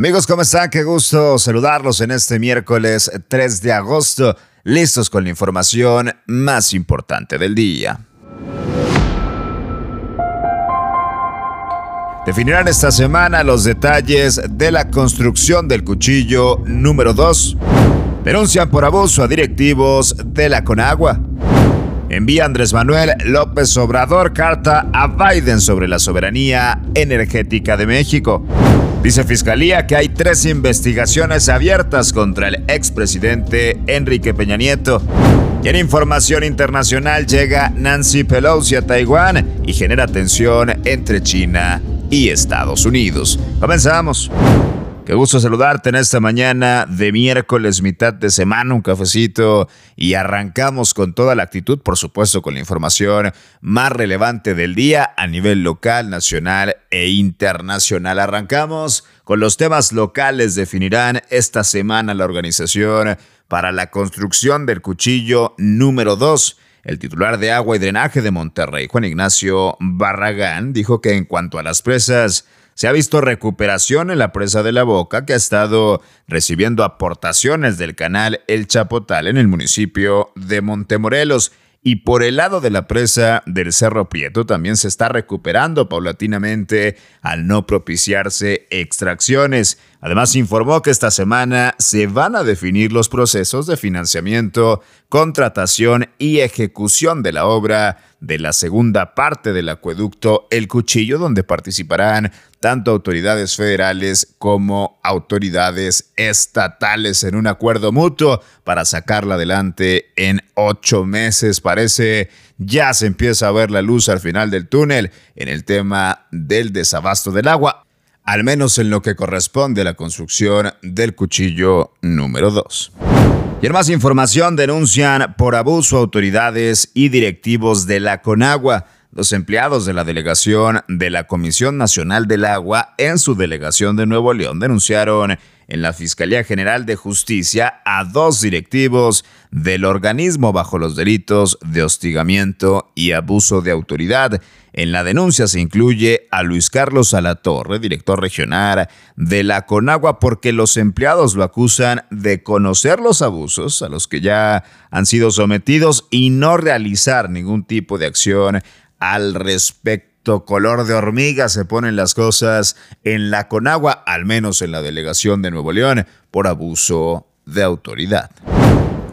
Amigos, ¿cómo están? Qué gusto saludarlos en este miércoles 3 de agosto, listos con la información más importante del día. Definirán esta semana los detalles de la construcción del cuchillo número 2. Denuncian por abuso a directivos de la Conagua. Envía Andrés Manuel López Obrador carta a Biden sobre la soberanía energética de México. Dice Fiscalía que hay tres investigaciones abiertas contra el expresidente Enrique Peña Nieto. Y en información internacional llega Nancy Pelosi a Taiwán y genera tensión entre China y Estados Unidos. Comenzamos. Qué gusto saludarte en esta mañana de miércoles, mitad de semana, un cafecito y arrancamos con toda la actitud, por supuesto, con la información más relevante del día a nivel local, nacional e internacional. Arrancamos con los temas locales. Definirán esta semana la organización para la construcción del cuchillo número 2. El titular de agua y drenaje de Monterrey, Juan Ignacio Barragán, dijo que en cuanto a las presas, se ha visto recuperación en la presa de la Boca, que ha estado recibiendo aportaciones del canal El Chapotal en el municipio de Montemorelos. Y por el lado de la presa del Cerro Prieto también se está recuperando paulatinamente al no propiciarse extracciones. Además informó que esta semana se van a definir los procesos de financiamiento, contratación y ejecución de la obra de la segunda parte del acueducto El Cuchillo, donde participarán tanto autoridades federales como autoridades estatales en un acuerdo mutuo para sacarla adelante en ocho meses. Parece ya se empieza a ver la luz al final del túnel en el tema del desabasto del agua, al menos en lo que corresponde a la construcción del cuchillo número 2. Y en más información denuncian por abuso autoridades y directivos de la Conagua. Los empleados de la delegación de la Comisión Nacional del Agua en su delegación de Nuevo León denunciaron en la Fiscalía General de Justicia a dos directivos del organismo bajo los delitos de hostigamiento y abuso de autoridad. En la denuncia se incluye a Luis Carlos Alatorre, director regional de la Conagua, porque los empleados lo acusan de conocer los abusos a los que ya han sido sometidos y no realizar ningún tipo de acción al respecto color de hormiga se ponen las cosas en la Conagua, al menos en la delegación de Nuevo León, por abuso de autoridad.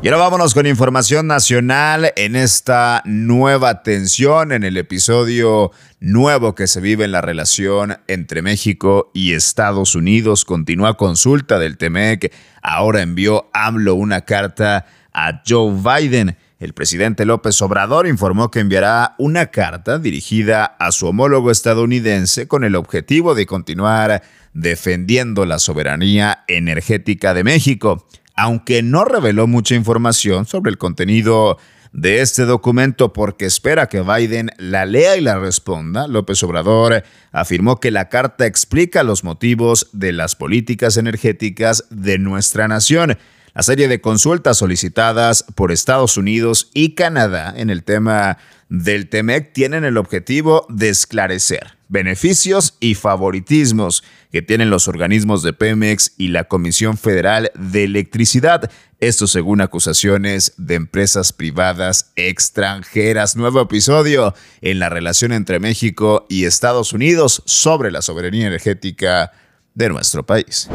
Y ahora vámonos con información nacional en esta nueva tensión, en el episodio nuevo que se vive en la relación entre México y Estados Unidos. Continúa consulta del TEMEC. Ahora envió AMLO una carta a Joe Biden el presidente López Obrador informó que enviará una carta dirigida a su homólogo estadounidense con el objetivo de continuar defendiendo la soberanía energética de México, aunque no reveló mucha información sobre el contenido de este documento porque espera que Biden la lea y la responda, López Obrador afirmó que la carta explica los motivos de las políticas energéticas de nuestra nación la serie de consultas solicitadas por Estados Unidos y Canadá en el tema del TEMEC tienen el objetivo de esclarecer beneficios y favoritismos que tienen los organismos de Pemex y la Comisión Federal de Electricidad, esto según acusaciones de empresas privadas extranjeras. Nuevo episodio en la relación entre México y Estados Unidos sobre la soberanía energética de nuestro país.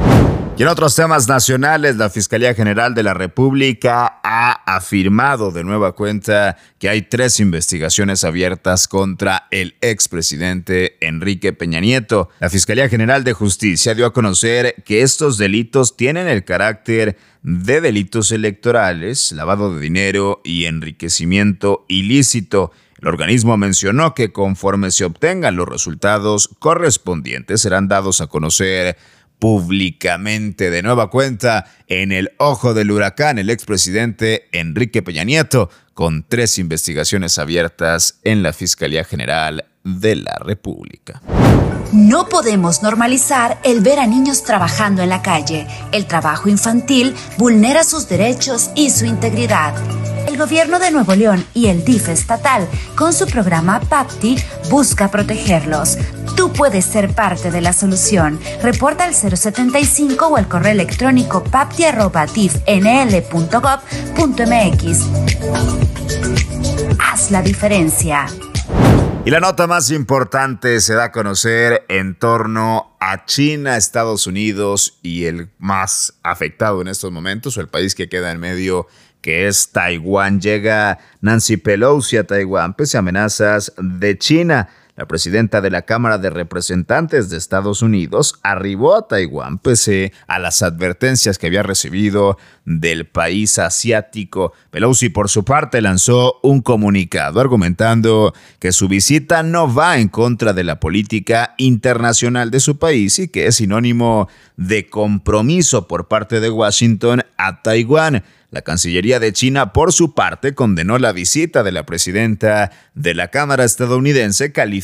Y en otros temas nacionales, la Fiscalía General de la República ha afirmado de nueva cuenta que hay tres investigaciones abiertas contra el expresidente Enrique Peña Nieto. La Fiscalía General de Justicia dio a conocer que estos delitos tienen el carácter de delitos electorales, lavado de dinero y enriquecimiento ilícito. El organismo mencionó que conforme se obtengan los resultados correspondientes serán dados a conocer públicamente de nueva cuenta en el ojo del huracán el expresidente Enrique Peña Nieto, con tres investigaciones abiertas en la Fiscalía General de la República. No podemos normalizar el ver a niños trabajando en la calle. El trabajo infantil vulnera sus derechos y su integridad. El gobierno de Nuevo León y el DIF estatal, con su programa PAPTI, busca protegerlos. Tú puedes ser parte de la solución. Reporta al 075 o al correo electrónico papti.tifnl.gov.mx. Haz la diferencia. Y la nota más importante se da a conocer en torno a China, Estados Unidos y el más afectado en estos momentos, o el país que queda en medio, que es Taiwán. Llega Nancy Pelosi a Taiwán pese a amenazas de China. La presidenta de la Cámara de Representantes de Estados Unidos arribó a Taiwán pese a las advertencias que había recibido del país asiático. Pelosi, por su parte, lanzó un comunicado argumentando que su visita no va en contra de la política internacional de su país y que es sinónimo de compromiso por parte de Washington a Taiwán. La Cancillería de China, por su parte, condenó la visita de la presidenta de la Cámara estadounidense, calificando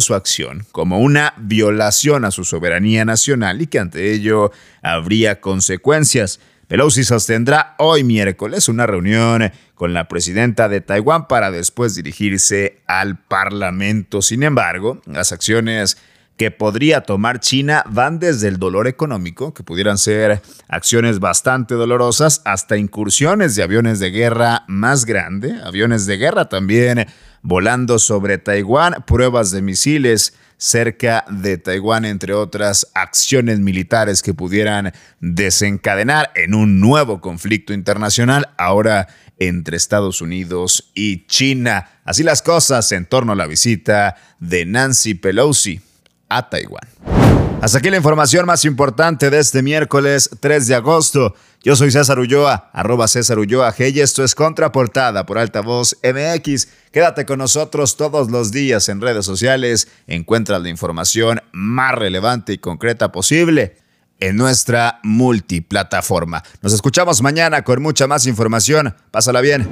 su acción como una violación a su soberanía nacional y que ante ello habría consecuencias. Pelosi sostendrá hoy miércoles una reunión con la presidenta de Taiwán para después dirigirse al Parlamento. Sin embargo, las acciones que podría tomar China van desde el dolor económico, que pudieran ser acciones bastante dolorosas, hasta incursiones de aviones de guerra más grande, aviones de guerra también volando sobre Taiwán, pruebas de misiles cerca de Taiwán, entre otras acciones militares que pudieran desencadenar en un nuevo conflicto internacional, ahora entre Estados Unidos y China. Así las cosas en torno a la visita de Nancy Pelosi a Taiwán. Hasta aquí la información más importante de este miércoles 3 de agosto. Yo soy César Ulloa, arroba César Ulloa G y esto es Contraportada por Altavoz MX. Quédate con nosotros todos los días en redes sociales. Encuentra la información más relevante y concreta posible en nuestra multiplataforma. Nos escuchamos mañana con mucha más información. Pásala bien.